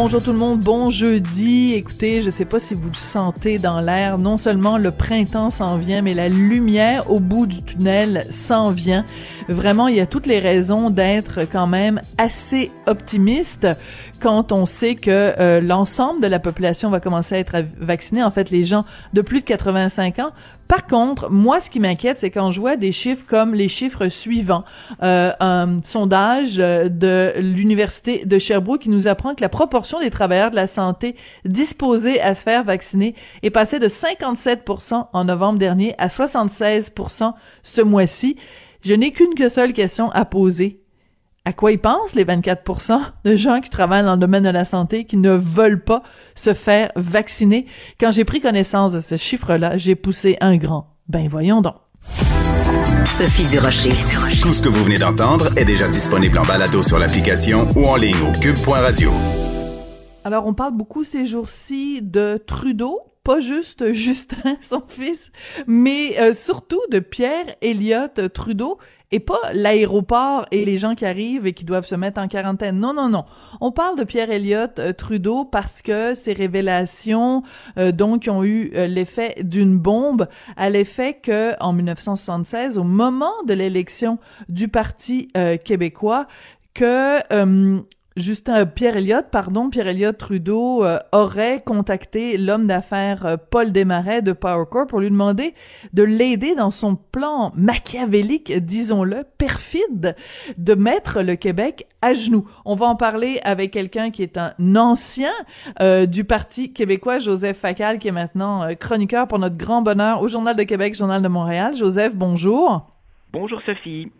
Bonjour tout le monde, bon jeudi. Écoutez, je sais pas si vous le sentez dans l'air, non seulement le printemps s'en vient, mais la lumière au bout du tunnel s'en vient. Vraiment, il y a toutes les raisons d'être quand même assez optimiste quand on sait que euh, l'ensemble de la population va commencer à être vaccinée, en fait les gens de plus de 85 ans. Par contre, moi, ce qui m'inquiète, c'est quand je vois des chiffres comme les chiffres suivants. Euh, un sondage euh, de l'Université de Sherbrooke qui nous apprend que la proportion des travailleurs de la santé disposés à se faire vacciner est passée de 57% en novembre dernier à 76% ce mois-ci. Je n'ai qu'une seule question à poser à quoi ils pensent, les 24% de gens qui travaillent dans le domaine de la santé, qui ne veulent pas se faire vacciner? Quand j'ai pris connaissance de ce chiffre-là, j'ai poussé un grand. Ben voyons donc. Sophie Durocher. Tout ce que vous venez d'entendre est déjà disponible en balado sur l'application ou en ligne au cube.radio. Alors, on parle beaucoup ces jours-ci de Trudeau, pas juste Justin, son fils, mais euh, surtout de Pierre Elliott Trudeau, et pas l'aéroport et les gens qui arrivent et qui doivent se mettre en quarantaine. Non, non, non. On parle de Pierre Elliott euh, Trudeau parce que ces révélations, euh, donc, ont eu euh, l'effet d'une bombe, à l'effet que, en 1976, au moment de l'élection du Parti québécois, que Justin Pierre Elliott, pardon, Pierre Elliott Trudeau euh, aurait contacté l'homme d'affaires euh, Paul Desmarais de Power Corp pour lui demander de l'aider dans son plan machiavélique, disons-le, perfide, de mettre le Québec à genoux. On va en parler avec quelqu'un qui est un ancien euh, du Parti québécois, Joseph Facal, qui est maintenant chroniqueur pour notre grand bonheur au Journal de Québec, Journal de Montréal. Joseph, bonjour. Bonjour Sophie.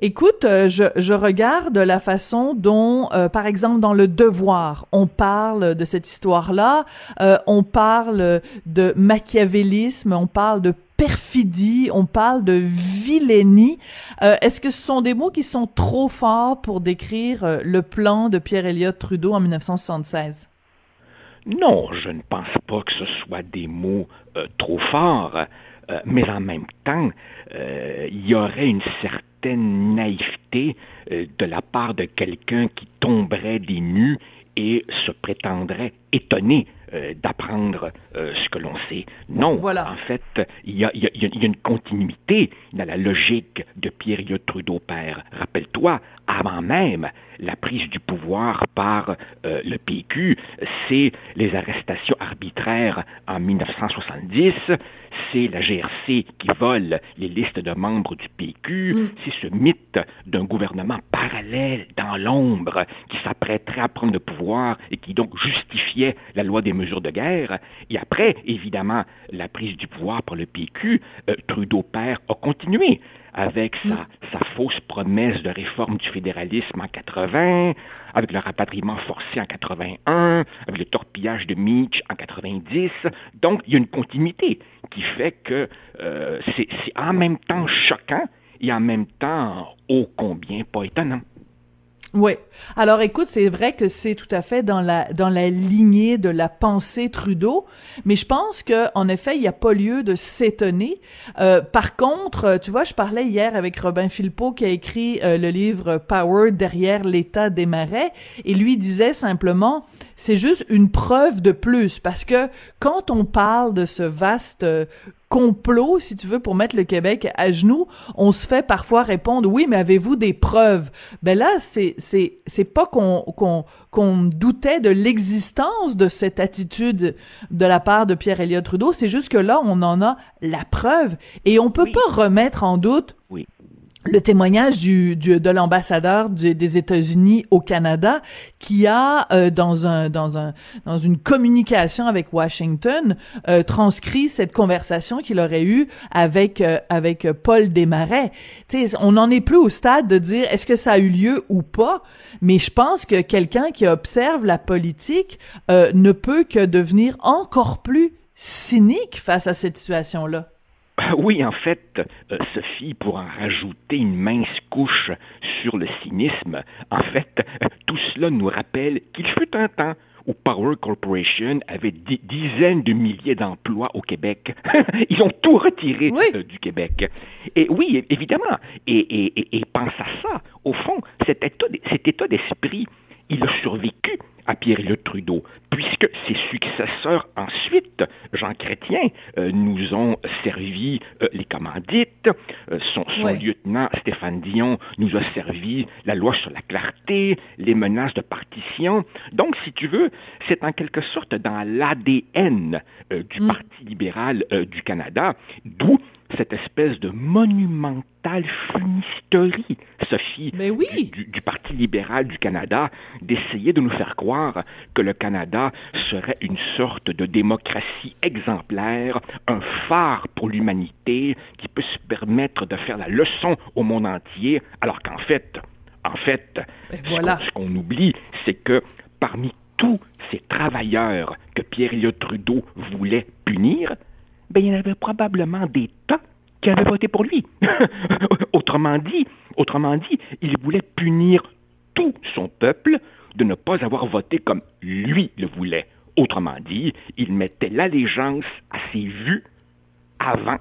Écoute, euh, je, regarde la façon dont, euh, par exemple, dans Le Devoir, on parle de cette histoire-là, euh, on parle de machiavélisme, on parle de perfidie, on parle de vilainie. Est-ce que ce sont des mots qui sont trop forts pour décrire le plan de Pierre Elliott Trudeau en 1976? Non, je ne pense pas que ce soit des mots trop forts, mais en même temps, il y aurait une certaine naïveté euh, de la part de quelqu'un qui tomberait des nues et se prétendrait étonné euh, d'apprendre euh, ce que l'on sait. Non, voilà. en fait, il y, a, une continuité dans la logique de Pierre Trudeau père. Rappelle-toi, avant même la prise du pouvoir par euh, le PQ, c'est les arrestations arbitraires en 1970, c'est la GRC qui vole les listes de membres du PQ, mm. c'est ce mythe d'un gouvernement parallèle dans l'ombre qui s'apprêterait à prendre le pouvoir et qui donc justifiait la loi des mesures de guerre. Et après, évidemment, la prise du pouvoir par le PQ, euh, Trudeau père a continué avec sa, sa, fausse promesse de réforme du fédéralisme en 80, avec le rapatriement forcé en 81, avec le torpillage de Meach en 90. Donc, il y a une continuité qui fait que euh, c'est en même temps choquant et en même temps ô combien pas étonnant. Oui. Alors écoute, c'est vrai que c'est tout à fait dans la dans la lignée de la pensée Trudeau, mais je pense que en effet, il n'y a pas lieu de s'étonner. Euh, par contre, tu vois, je parlais hier avec Robin Philpot qui a écrit euh, le livre Power derrière l'état des marais et lui disait simplement c'est juste une preuve de plus parce que quand on parle de ce vaste complot, si tu veux, pour mettre le Québec à genoux, on se fait parfois répondre oui, mais avez-vous des preuves? Ben là, c'est c'est c'est pas qu'on qu'on qu'on doutait de l'existence de cette attitude de la part de Pierre Elliott Trudeau, c'est juste que là, on en a la preuve. Et on peut pas remettre en doute oui le témoignage du, de l'ambassadeur des États-Unis au Canada qui a euh, dans un dans un dans une communication avec Washington euh, transcrit cette conversation qu'il aurait eue avec euh, Paul Desmarais. On n'en est plus au stade de dire est-ce que ça a eu lieu ou pas, mais je pense que quelqu'un qui observe la politique ne peut que devenir encore plus cynique face à cette situation-là. Oui, en fait, euh, Sophie, pour en rajouter une mince couche sur le cynisme, en fait, tout cela nous rappelle qu'il fut un temps où Power Corporation avait des dizaines de milliers d'emplois au Québec. Ils ont tout retiré euh, du Québec. Et oui, évidemment. Et, pense à ça. Au fond, cet état d'esprit, il a survécu à Pierre-Éliott Trudeau, puisque ses successeurs ensuite, Jean Chrétien, euh, nous ont servi euh, les commandites, euh, son, lieutenant Stéphane Dion nous a servi la loi sur la clarté, les menaces de partition. Donc, si tu veux, c'est en quelque sorte dans l'ADN du mm. Parti libéral du Canada, d'où cette espèce de monumentale fumisterie, Sophie, du, Parti libéral du Canada, d'essayer de nous faire croire que le Canada serait une sorte de démocratie exemplaire, un phare pour l'humanité qui peut se permettre de faire la leçon au monde entier, alors qu'en fait, en fait, voilà. ce qu'on oublie, c'est que parmi tous ces travailleurs que Pierre-Éliott Trudeau voulait punir, ben, il y en avait probablement des tas qui avaient voté pour lui. autrement dit, autrement dit, il voulait punir tout son peuple de ne pas avoir voté comme lui le voulait. Autrement dit, il mettait l'allégeance à ses vues avant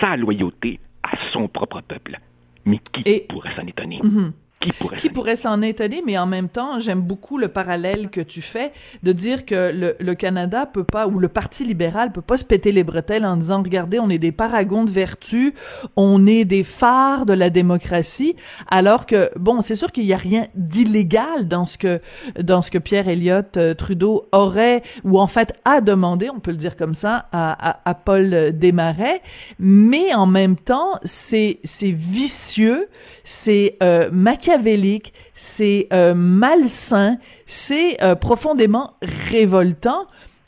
sa loyauté à son propre peuple. Mais qui pourrait s'en étonner? Mhm. Qui pourrait, s'en étonner, mais en même temps, j'aime beaucoup le parallèle que tu fais de dire que le, le, Canada peut pas, ou le Parti libéral peut pas se péter les bretelles en disant, regardez, on est des paragons de vertu, on est des phares de la démocratie, alors que, bon, c'est sûr qu'il y a rien d'illégal dans ce que, dans ce que Pierre Elliott euh, Trudeau aurait, ou en fait a demandé, on peut le dire comme ça, à, à, à Paul Desmarais, mais en même temps, c'est, c'est vicieux, c'est euh, machiavélique, c'est euh, malsain, c'est euh, profondément révoltant.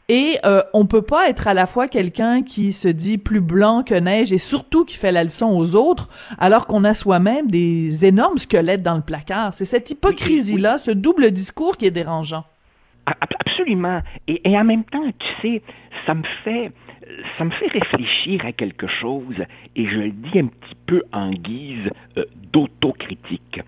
Et euh, on peut pas être à la fois quelqu'un qui se dit plus blanc que neige et surtout qui fait la leçon aux autres, alors qu'on a soi-même des énormes squelettes dans le placard. C'est cette hypocrisie-là, ce double discours qui est dérangeant. Absolument. Et, et en même temps, tu sais, ça me fait ça me fait réfléchir à quelque chose et je le dis un petit peu en guise euh, d'autocritique.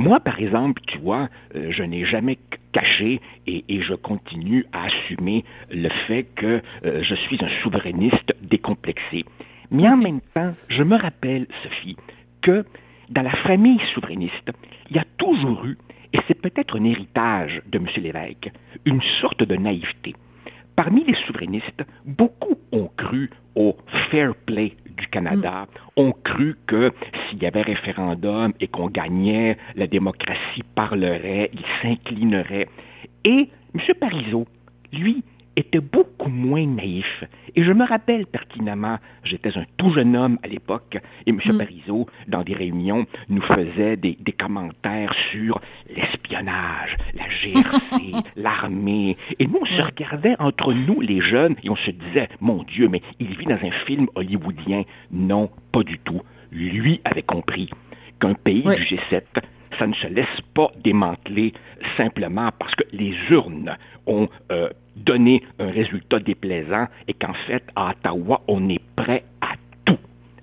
Moi, par exemple, tu vois, euh, je n'ai jamais caché et, je continue à assumer le fait que euh, je suis un souverainiste décomplexé. Mais en même temps, je me rappelle, Sophie, que dans la famille souverainiste, il y a toujours eu, et c'est peut-être un héritage de M. Lévesque, une sorte de naïveté. Parmi les souverainistes, beaucoup ont cru au fair play du Canada, ont cru que s'il y avait référendum et qu'on gagnait, la démocratie parlerait, il s'inclinerait. Et M. Parizeau, lui, était beaucoup moins naïf. Et je me rappelle pertinemment, j'étais un tout jeune homme à l'époque, et M. Mm. Parizeau, dans des réunions, nous faisait des, commentaires sur l'espionnage, la GRC, l'armée. Et nous, on se regardait entre nous, les jeunes, et on se disait, mon Dieu, mais il vit dans un film hollywoodien. Non, pas du tout. Lui avait compris qu'un pays du G7 ça ne se laisse pas démanteler simplement parce que les urnes ont euh, donné un résultat déplaisant et qu'en fait, à Ottawa, on est prêt à tout,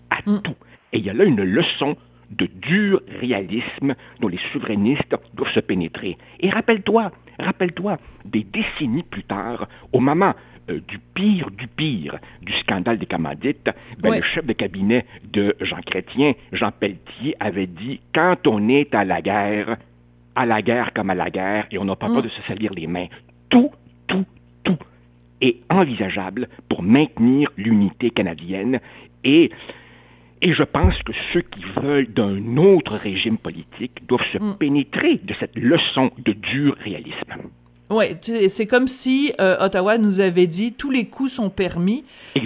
à mm. tout. Et il y a là une leçon de dur réalisme dont les souverainistes doivent se pénétrer. Et rappelle-toi, rappelle-toi, des décennies plus tard, au moment euh, du pire du pire du scandale des commandites, ben, le chef de cabinet de Jean Chrétien, Jean Pelletier, avait dit quand on est à la guerre, à la guerre comme à la guerre, et on n'a pas peur mm. de se salir les mains, tout, tout, tout est envisageable pour maintenir l'unité canadienne et et je pense que ceux qui veulent d'un autre régime politique doivent se mm. pénétrer de cette leçon de dur réalisme. Ouais, c'est comme si euh, Ottawa nous avait dit tous les coups sont permis.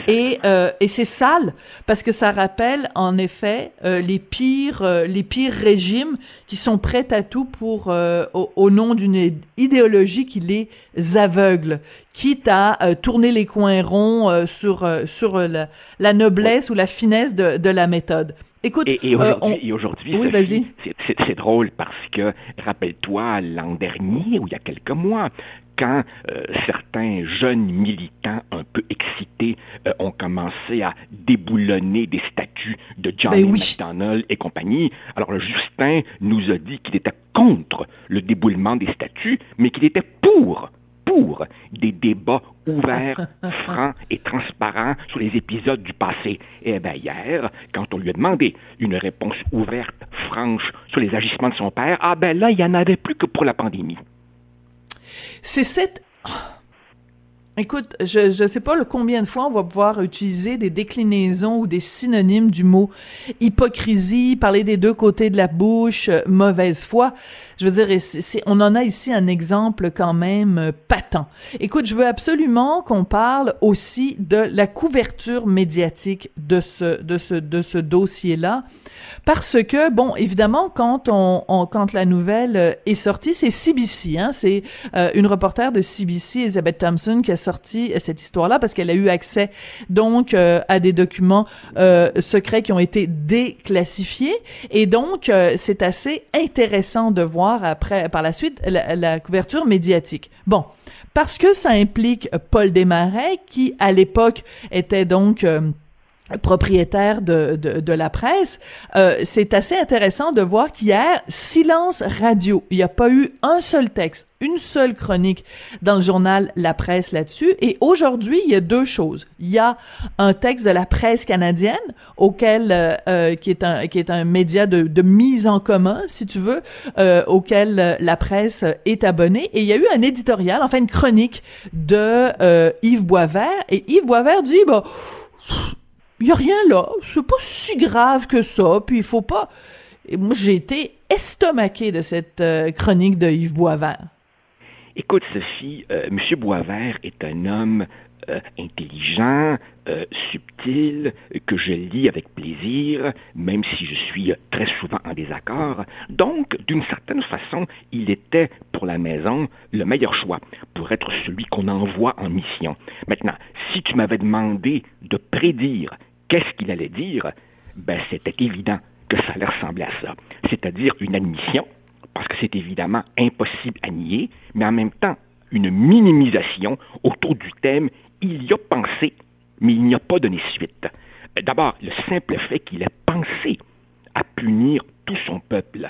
Et euh, et c'est sale parce que ça rappelle en effet euh, les pires les pires régimes qui sont prêts à tout pour au, nom d'une idéologie qui les aveugle, quitte à tourner les coins ronds sur sur la, la noblesse ou la finesse de, de la méthode. Écoute, et, aujourd'hui, c'est drôle parce que, rappelle-toi, l'an dernier, ou il y a quelques mois, quand euh, certains jeunes militants un peu excités euh, ont commencé à déboulonner des statues de Johnny Ben oui. McDonnell et compagnie. Alors Justin nous a dit qu'il était contre le déboulement des statues, mais qu'il était pour pour des débats ouverts, francs et transparents sur les épisodes du passé. Et bien hier, quand on lui a demandé une réponse ouverte, franche sur les agissements de son père, ah ben là, il n'y en avait plus que pour la pandémie. C'est cette... Écoute, je ne sais pas le combien de fois on va pouvoir utiliser des déclinaisons ou des synonymes du mot hypocrisie, parler des deux côtés de la bouche, euh, mauvaise foi. Je veux dire, on en a ici un exemple quand même euh, patent. Écoute, je veux absolument qu'on parle aussi de la couverture médiatique de ce, de ce, de ce dossier-là. Parce que, bon, évidemment, quand on, quand la nouvelle euh, est sortie, c'est CBC, hein, c'est une reporter de CBC, Elizabeth Thompson, qui a sorti euh, cette histoire-là parce qu'elle a eu accès donc euh, à des documents euh, secrets qui ont été déclassifiés et donc c'est assez intéressant de voir après par la suite la, la couverture médiatique. Bon, parce que ça implique Paul Desmarais qui à l'époque était donc propriétaire de, de, de la presse, euh, c'est assez intéressant de voir qu'hier, silence radio. Il n'y a pas eu un seul texte, une seule chronique dans le journal La Presse là-dessus. Et aujourd'hui, il y a deux choses. Il y a un texte de la presse canadienne, auquel euh, euh, qui est un qui est un média de, de mise en commun, si tu veux, euh, auquel euh, la presse est abonnée. Et il y a eu un éditorial, enfin une chronique de Yves Boisvert. Et Yves Boisvert dit, bah il y a rien là, c'est pas si grave que ça, puis il faut pas... Moi, j'ai été estomaqué de cette euh, chronique de Yves Boisvert. Écoute, Sophie, euh, M. Boisvert est un homme euh, intelligent, euh, subtil, que je lis avec plaisir, même si je suis très souvent en désaccord. Donc, d'une certaine façon, il était pour la maison le meilleur choix pour être celui qu'on envoie en mission. Maintenant, si tu m'avais demandé de prédire qu'est-ce qu'il allait dire, ben c'était évident que ça allait ressembler à ça, c'est-à-dire une admission parce que c'est évidemment impossible à nier, mais en même temps une minimisation autour du thème il y a pensé, mais il n'y a pas donné suite. D'abord, le simple fait qu'il ait pensé à punir tout son peuple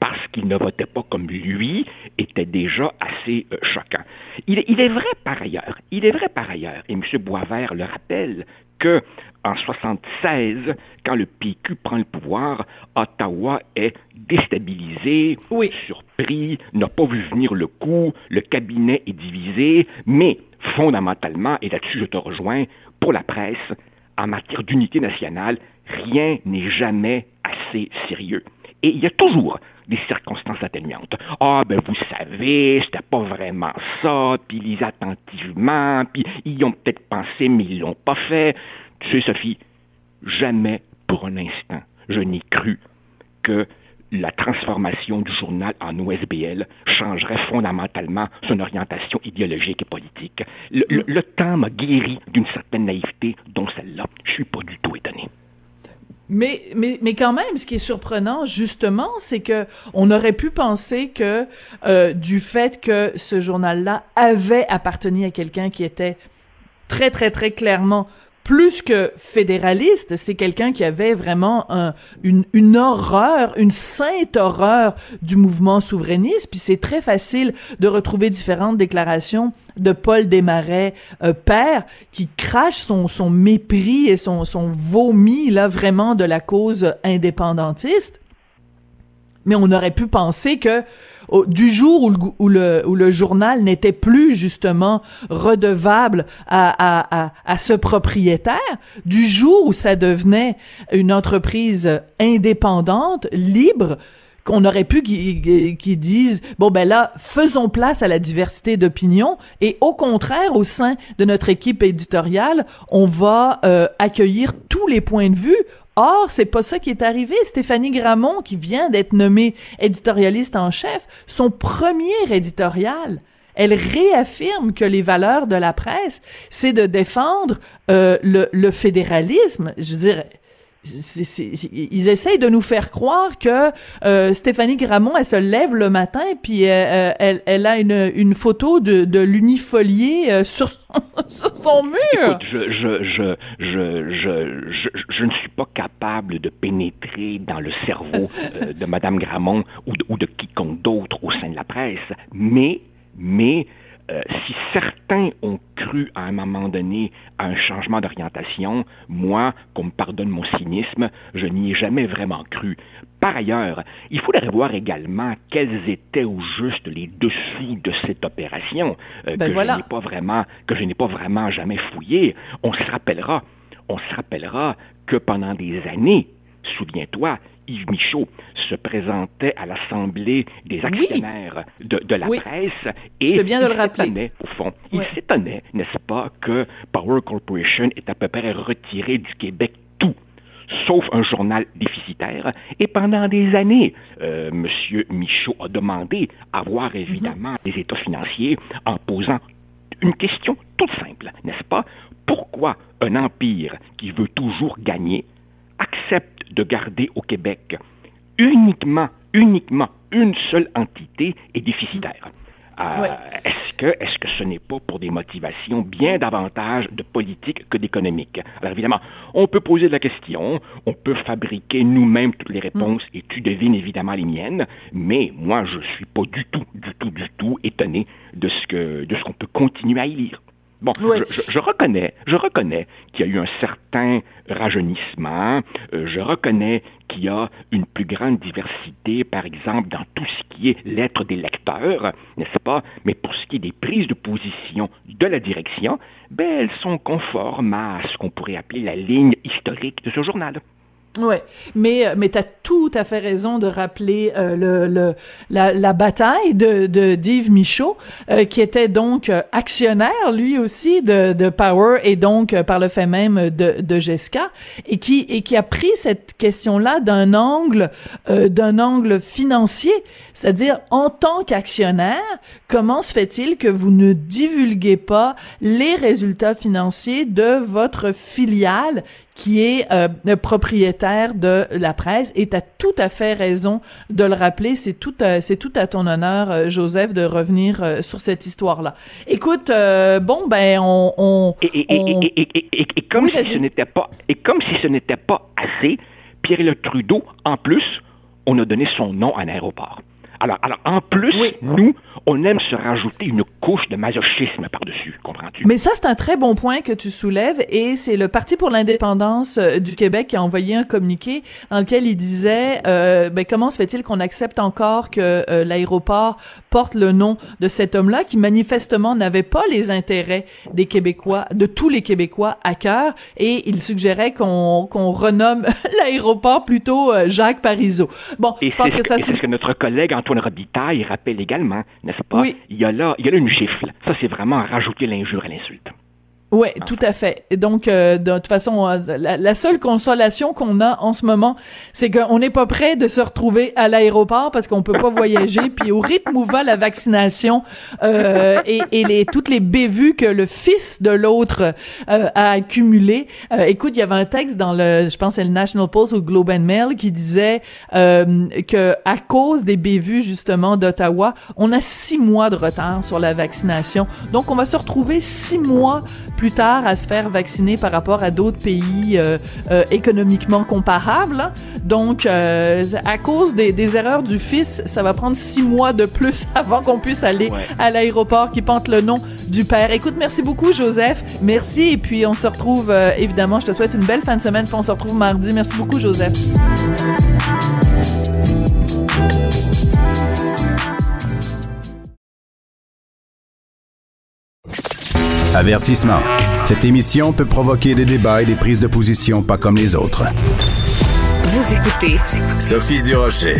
parce qu'il ne votait pas comme lui était déjà assez euh, choquant. Il est vrai par ailleurs, il est vrai par ailleurs, et M. Boisvert le rappelle, que en 76, quand le PQ prend le pouvoir, Ottawa est déstabilisé, Oui. surpris, n'a pas vu venir le coup, le cabinet est divisé, mais fondamentalement, et là-dessus je te rejoins, pour la presse, en matière d'unité nationale, rien n'est jamais assez sérieux. Et il y a toujours des circonstances atténuantes. Ah, ben vous savez, c'était pas vraiment ça, puis lisez attentivement, puis ils ont peut-être pensé, mais ils l'ont pas fait. Tu sais, Sophie, jamais pour un instant, je n'ai cru que la transformation du journal en OSBL changerait fondamentalement son orientation idéologique et politique. Le temps m'a guéri d'une certaine naïveté dont celle-là, je suis pas du tout étonné. Mais, mais, mais quand même, ce qui est surprenant, justement, c'est que on aurait pu penser que euh, du fait que ce journal-là avait appartenu à quelqu'un qui était très, très, très clairement plus que fédéraliste, c'est quelqu'un qui avait vraiment un, une, horreur, une sainte horreur du mouvement souverainiste. Puis c'est très facile de retrouver différentes déclarations de Paul Desmarais, euh, père, qui crache son, son mépris et son, son vomi, là, vraiment de la cause indépendantiste. Mais on aurait pu penser que du jour où le, journal n'était plus justement redevable à ce propriétaire, du jour où ça devenait une entreprise indépendante, libre, qu'on aurait pu qu'ils disent bon ben là faisons place à la diversité d'opinions et au contraire au sein de notre équipe éditoriale on va euh, accueillir tous les points de vue Or, c'est pas ça qui est arrivé. Stéphanie Gramont, qui vient d'être nommée éditorialiste en chef, son premier éditorial, elle réaffirme que les valeurs de la presse, c'est de défendre euh, le, le fédéralisme. Je dirais, ils essayent de nous faire croire que euh, Stéphanie Gramont, elle se lève le matin puis euh, elle, elle, a une, une photo de, de l'unifolié euh, sur, son mur. Écoute, je, je, je, je, ne suis pas capable de pénétrer dans le cerveau de Madame Gramont ou de, ou de quiconque d'autre au sein de la presse, mais, mais euh, si certains ont cru à un moment donné à un changement d'orientation, moi, qu'on me pardonne mon cynisme, je n'y ai jamais vraiment cru. Par ailleurs, il faudrait voir également quels étaient au juste les dessous de cette opération euh, ben que je n'ai pas vraiment que je n'ai pas vraiment jamais fouillé. On se rappellera, on se rappellera que pendant des années, souviens-toi, Yves Michaud se présentait à l'Assemblée des actionnaires de, la presse et il s'étonnait, au fond, il s'étonnait, n'est-ce pas, que Power Corporation est à peu près retiré du Québec tout sauf un journal déficitaire. Et pendant des années, euh, M. Michaud a demandé à voir évidemment mhm. des états financiers en posant une question toute simple, n'est-ce pas? Pourquoi un empire qui veut toujours gagner de garder au Québec uniquement, uniquement une seule entité est déficitaire. Euh, est-ce que, est-ce que ce n'est pas pour des motivations bien davantage de politique que d'économique? Alors évidemment, on peut poser la question, on peut fabriquer nous-mêmes toutes les réponses mm. et tu devines évidemment les miennes, mais moi je suis pas du tout, du tout, du tout étonné de ce que, de ce qu'on peut continuer à y lire. Bon, je, reconnais, je reconnais qu'il y a eu un certain rajeunissement. Euh, je reconnais qu'il y a une plus grande diversité, par exemple, dans tout ce qui est lettres des lecteurs, n'est-ce pas? Mais pour ce qui est des prises de position de la direction, ben, elles sont conformes à ce qu'on pourrait appeler la ligne historique de ce journal. Ouais, mais euh, mais t'as tout à fait raison de rappeler euh, le, le la, la bataille de de d'Yves Michaud euh, qui était donc actionnaire lui aussi de de Power et donc par le fait même de de Jessica et qui et qui a pris cette question-là d'un angle d'un angle financier, c'est-à-dire en tant qu'actionnaire, comment se fait-il que vous ne divulguez pas les résultats financiers de votre filiale qui est euh, propriétaire de la presse et tu as tout à fait raison de le rappeler, c'est tout à, c'est tout à ton honneur euh, Joseph de revenir euh, sur cette histoire-là. Écoute bon ben on, on et, et, et, et comme si ce n'était pas et comme si ce n'était pas assez, Pierre Trudeau en plus, on a donné son nom à un aéroport. Alors, alors en plus, nous, on aime se rajouter une couche de masochisme par-dessus, comprends-tu? Mais ça, c'est un très bon point que tu soulèves et c'est le Parti pour l'indépendance euh, du Québec qui a envoyé un communiqué dans lequel il disait euh, ben, comment se fait-il qu'on accepte encore que euh, l'aéroport porte le nom de cet homme-là qui manifestement n'avait pas les intérêts des Québécois, de tous les Québécois à cœur et il suggérait qu'on qu'on renomme l'aéroport plutôt Jacques Parizeau. Bon, je pense que ça... c'est ce que notre collègue Antoine Robitaille rappelle également, n'est-ce pas? Oui. Il y a là, il y a là une gifle. Ça, c'est vraiment rajouter l'injure à l'insulte. Ouais, tout à fait. Donc, euh, de toute façon, euh, la, seule consolation qu'on a en ce moment, c'est qu'on n'est pas prêt de se retrouver à l'aéroport parce qu'on peut pas voyager. Puis au rythme où va la vaccination euh, et, et, les toutes les bévues que le fils de l'autre a accumulé. écoute, il y avait un texte dans le, je pense, c'est le National Post ou Globe and Mail qui disait que à cause des bévues justement d'Ottawa, on a six mois de retard sur la vaccination. Donc, on va se retrouver six mois plus tard à se faire vacciner par rapport à d'autres pays euh, euh, économiquement comparables. Hein. Donc, euh, à cause des, des, erreurs du fils, ça va prendre six mois de plus avant qu'on puisse aller à l'aéroport qui pente le nom du père. Écoute, merci beaucoup, Joseph. Merci. Et puis, on se retrouve, évidemment, je te souhaite une belle fin de semaine. Puis on se retrouve mardi. Merci beaucoup, Joseph. Avertissement. Cette émission peut provoquer des débats et des prises de position pas comme les autres. Vous écoutez Sophie Durocher.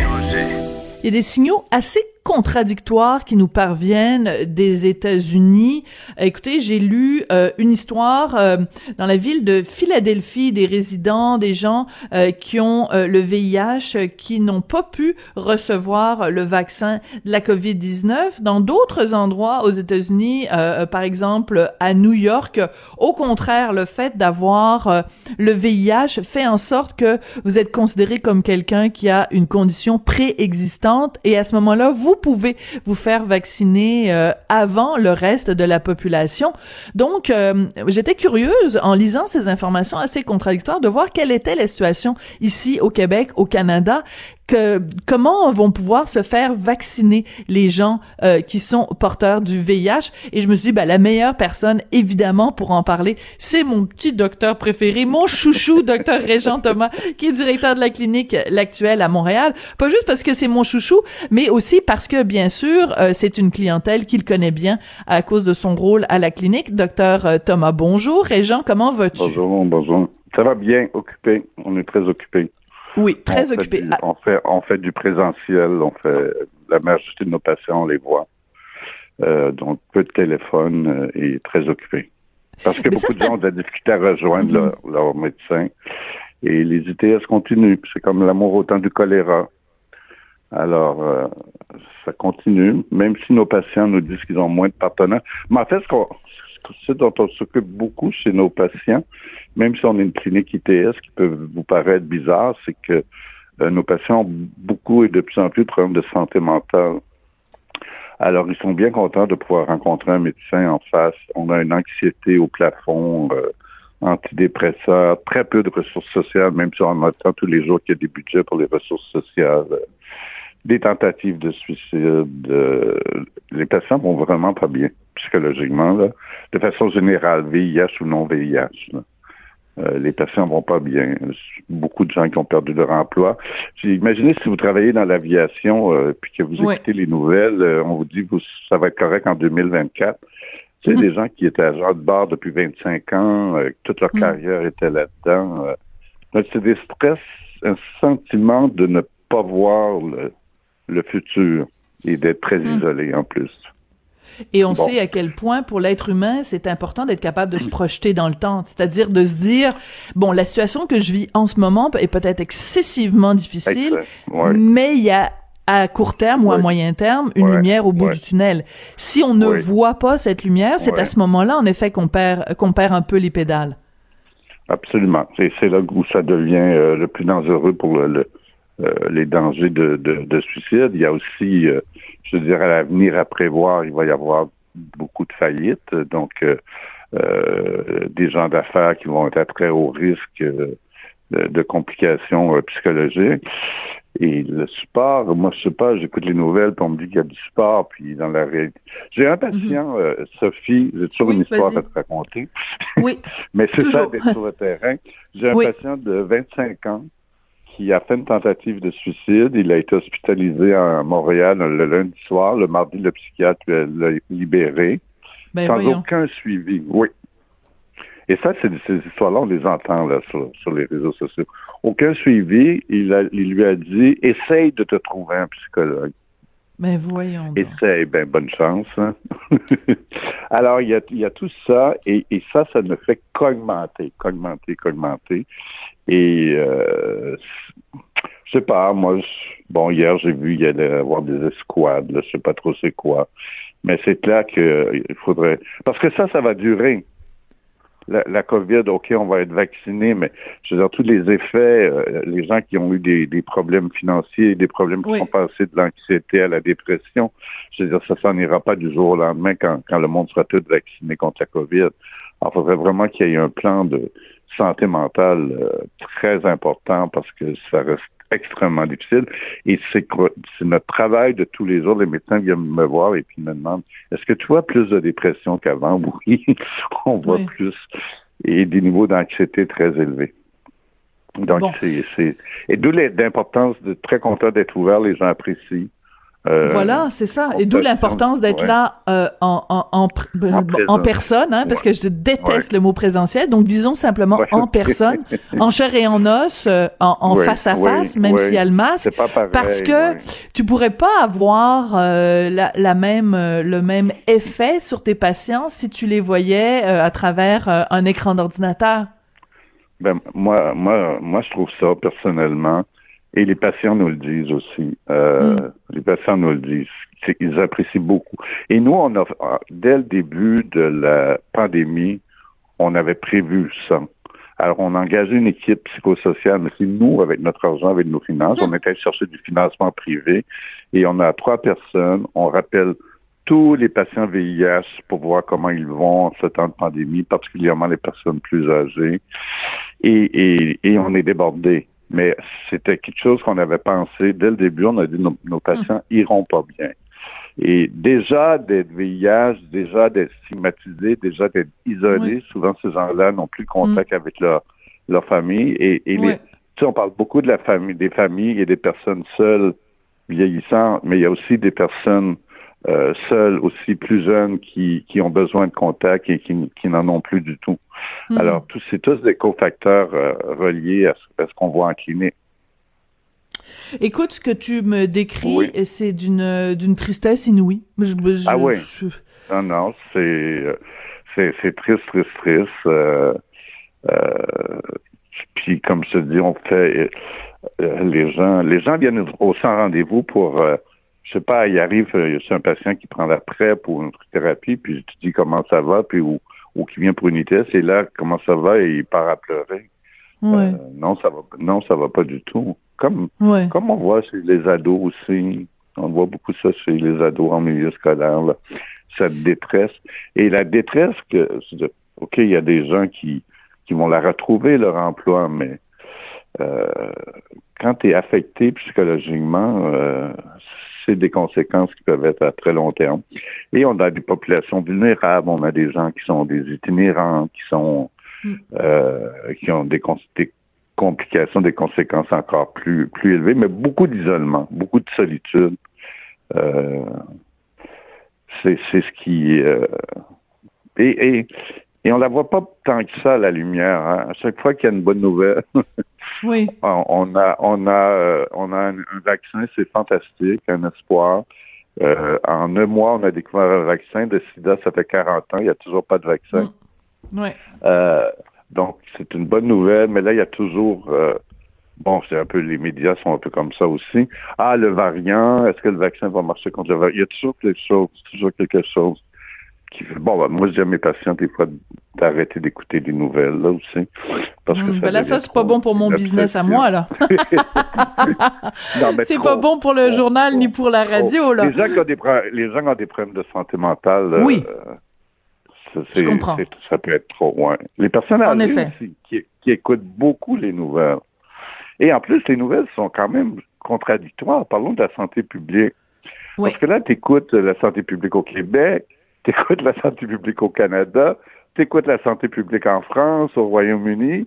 Il y a des signaux assez contradictoires qui nous parviennent des États-Unis. Écoutez, j'ai lu euh, une histoire euh, dans la ville de Philadelphie des résidents, des gens euh, qui ont le VIH, qui n'ont pas pu recevoir le vaccin de la COVID-19. Dans d'autres endroits aux États-Unis, par exemple à New York, au contraire, le fait d'avoir le VIH fait en sorte que vous êtes considéré comme quelqu'un qui a une condition préexistante et à ce moment-là, vous pouvez vous faire vacciner euh, avant le reste de la population. Donc, euh, j'étais curieuse en lisant ces informations assez contradictoires de voir quelle était la situation ici au Québec, au Canada que comment vont pouvoir se faire vacciner les gens euh, qui sont porteurs du VIH et je me suis dit ben, la meilleure personne évidemment pour en parler c'est mon petit docteur préféré mon chouchou docteur Régent Thomas qui est directeur de la clinique l'actuelle à Montréal. Pas juste parce que c'est mon chouchou mais aussi parce que bien sûr euh, c'est une clientèle qu'il connaît bien à cause de son rôle à la clinique. Docteur euh, Thomas bonjour. Régent comment vas-tu? Bonjour bonjour. Ça va bien occupé. On est très occupé oui, très occupé. On, fait, on fait du présentiel, on fait la majorité de nos patients, on les voit. Euh, donc, peu de téléphone euh, et très occupé. Parce que beaucoup de gens ont de la difficulté à rejoindre mm-hmm. leur, médecin. Et les ITS continuent. C'est comme l'amour au temps du choléra. Alors, euh, ça continue, même si nos patients nous disent qu'ils ont moins de partenaires. Mais en fait, ce, ce dont on s'occupe beaucoup chez nos patients, même si on est une clinique ITS qui peut vous paraître bizarre, c'est que euh, nos patients ont beaucoup et de plus en plus de problèmes de santé mentale. Alors, ils sont bien contents de pouvoir rencontrer un médecin en face. On a une anxiété au plafond, euh, antidépresseurs, très peu de ressources sociales, même si on attend tous les jours qu'il y a des budgets pour les ressources sociales, des tentatives de suicide. Euh, les patients vont vraiment pas bien, psychologiquement, là, de façon générale, VIH ou non VIH. Euh, les patients vont pas bien. Beaucoup de gens qui ont perdu leur emploi. Imaginez si vous travaillez dans l'aviation euh, puis que vous écoutez les nouvelles, euh, on vous dit que ça va être correct en 2024. C'est mhm. des gens qui étaient agents de bord depuis 25 ans, toute leur mhm. carrière était là-dedans. c'est des stress, un sentiment de ne pas voir le, futur et d'être très mhm. isolé en plus. Et on sait à quel point, pour l'être humain, c'est important d'être capable de se projeter dans le temps. C'est-à-dire de se dire, bon, la situation que je vis en ce moment est peut-être excessivement difficile, mais il y a à court terme ou à moyen terme une lumière au bout du tunnel. Si on ne voit pas cette lumière, c'est à ce moment-là, en effet, qu'on perd, qu'on perd un peu les pédales. Absolument. C'est là où ça devient euh, le plus dangereux pour le, les dangers de, de, suicide. Il y a aussi, euh, je veux dire, à l'avenir à prévoir, il va y avoir beaucoup de faillites, donc euh, des gens d'affaires qui vont être à très haut risque de, complications psychologiques. Et le support, moi je sais pas, j'écoute les nouvelles, puis on me dit qu'il y a du support, puis dans la réalité. J'ai un patient, mhm. Sophie, j'ai toujours une histoire à te raconter. Oui. Mais c'est ça d'être sur le terrain. J'ai un patient de 25 ans qui a fait une tentative de suicide. Il a été hospitalisé à Montréal le lundi soir. Le mardi, le psychiatre l'a libéré. Ben, sans aucun suivi. Oui. Et ça, c'est ces histoires-là, on les entend là, sur, les réseaux sociaux. Aucun suivi. Il, lui a dit essaye de te trouver un psychologue. Mais ben, voyons. Essaye, ben bonne chance. Hein. Alors, il y, a, il y a tout ça, et, et ça, ça ne fait qu'augmenter, qu'augmenter, qu'augmenter. Et euh, je sais pas, moi, bon, hier j'ai vu il y allait avoir des escouades, là, je sais pas trop c'est quoi. Mais c'est clair qu'il faudrait. Parce que ça, ça va durer. La, la, COVID, OK, on va être vacciné, mais je veux dire, tous les effets, euh, les gens qui ont eu des, des problèmes financiers, des problèmes qui sont passés de l'anxiété à la dépression, je veux dire, ça s'en ira pas du jour au lendemain quand, quand le monde sera tout vacciné contre la COVID. Alors, il faudrait vraiment qu'il y ait un plan de, santé mentale euh, très important parce que ça reste extrêmement difficile. Et c'est notre travail de tous les jours. Les médecins viennent me voir et puis me demandent est-ce que tu vois plus de dépression qu'avant? Oui, on voit plus. Et des niveaux d'anxiété très élevés. Donc, c'est. Et d'où l'importance de très content d'être ouvert, les gens apprécient. Euh, voilà, c'est ça. Et d'où l'importance d'être là euh, en, en, en, en, personne, hein, parce que je déteste le mot présentiel. Donc, disons simplement en personne, en chair et en os, euh, en, face à face, même s'il y a le masque. Pas pareil, parce que tu pourrais pas avoir la, la, même, le même effet sur tes patients si tu les voyais à travers un écran d'ordinateur. Ben, moi, moi, moi, je trouve ça personnellement et les patients nous le disent aussi. Euh, mm. Les patients nous le disent. Ils apprécient beaucoup. Et nous, on a, dès le début de la pandémie, on avait prévu ça. Alors, on a engagé une équipe psychosociale, mais c'est nous, avec notre argent, avec nos finances, on était chercher du financement privé et on a trois personnes. On rappelle tous les patients VIH pour voir comment ils vont en ce temps de pandémie, particulièrement les personnes plus âgées. Et, et, et on est débordés mais c'était quelque chose qu'on avait pensé dès le début. On a dit nos, nos patients iront pas bien. Et déjà d'être VIH, déjà d'être stigmatisés, déjà d'être isolés, souvent ces gens-là n'ont plus contact avec leur, leur famille. Et, et les, tu sais, on parle beaucoup de la famille, des familles et des personnes seules vieillissantes, mais il y a aussi des personnes euh, seuls, aussi plus jeunes, qui, qui ont besoin de contact et qui, qui n'en ont plus du tout. Hmm. Alors, tous, c'est tous des cofacteurs euh, reliés à ce, qu'on voit en clinique. Écoute, ce que tu me décris, c'est d'une, d'une tristesse inouïe. ah oui. Non, non, c'est, c'est, c'est triste, triste, triste. Euh, puis, comme je te dis, on fait... les gens, les gens viennent au sans rendez-vous pour je sais pas, il arrive, euh, c'est un patient qui prend la PrEP pour une thérapie, puis tu dis comment ça va, puis ou, ou qui vient pour une ITS, et là, comment ça va, et il part à pleurer. Euh, non, ça va non, ça va pas du tout. Comme, comme on voit chez les ados aussi. On voit beaucoup ça chez les ados en milieu scolaire, là. cette détresse. Et la détresse que OK, il y a des gens qui, qui vont la retrouver, leur emploi, mais euh, quand tu es affecté psychologiquement, euh, c'est des conséquences qui peuvent être à très long terme. Et on a des populations vulnérables, on a des gens qui sont des itinérants, qui sont mm. euh, qui ont des, complications, des conséquences encore plus plus élevées, mais beaucoup d'isolement, beaucoup de solitude. Euh, c'est ce qui euh, et, et et on la voit pas tant que ça, la lumière. Hein. À chaque fois qu'il y a une bonne nouvelle, oui. on a, on a, euh, on a un, vaccin, c'est fantastique, un espoir. Euh, en un mois, on a découvert un vaccin de SIDA, ça fait 40 ans, il n'y a toujours pas de vaccin. Mm. Ouais. Euh, donc, c'est une bonne nouvelle, mais là, il y a toujours... bon, c'est un peu, les médias sont un peu comme ça aussi. Ah, le variant, est-ce que le vaccin va marcher contre le variant? Il y a toujours quelque chose, toujours quelque chose bon, ben, moi, je dis à mes patients, des fois, d'arrêter d'écouter des nouvelles, là aussi. Parce que mmh, ben là, ça, c'est pas bon pour mon business à moi, là. c'est pas bon pour le journal ni pour la radio, là. Les gens, qui ont des, les gens ont des problèmes de santé mentale. Euh, oui. je comprends. Ça peut être trop loin. Les personnes âgées aussi, qui, qui écoutent beaucoup les nouvelles. Et en plus, les nouvelles sont quand même contradictoires. Parlons de la santé publique. Parce que là, tu écoutes la santé publique au Québec, t'écoutes la santé publique au Canada, t'écoutes la santé publique en France, au Royaume-Uni.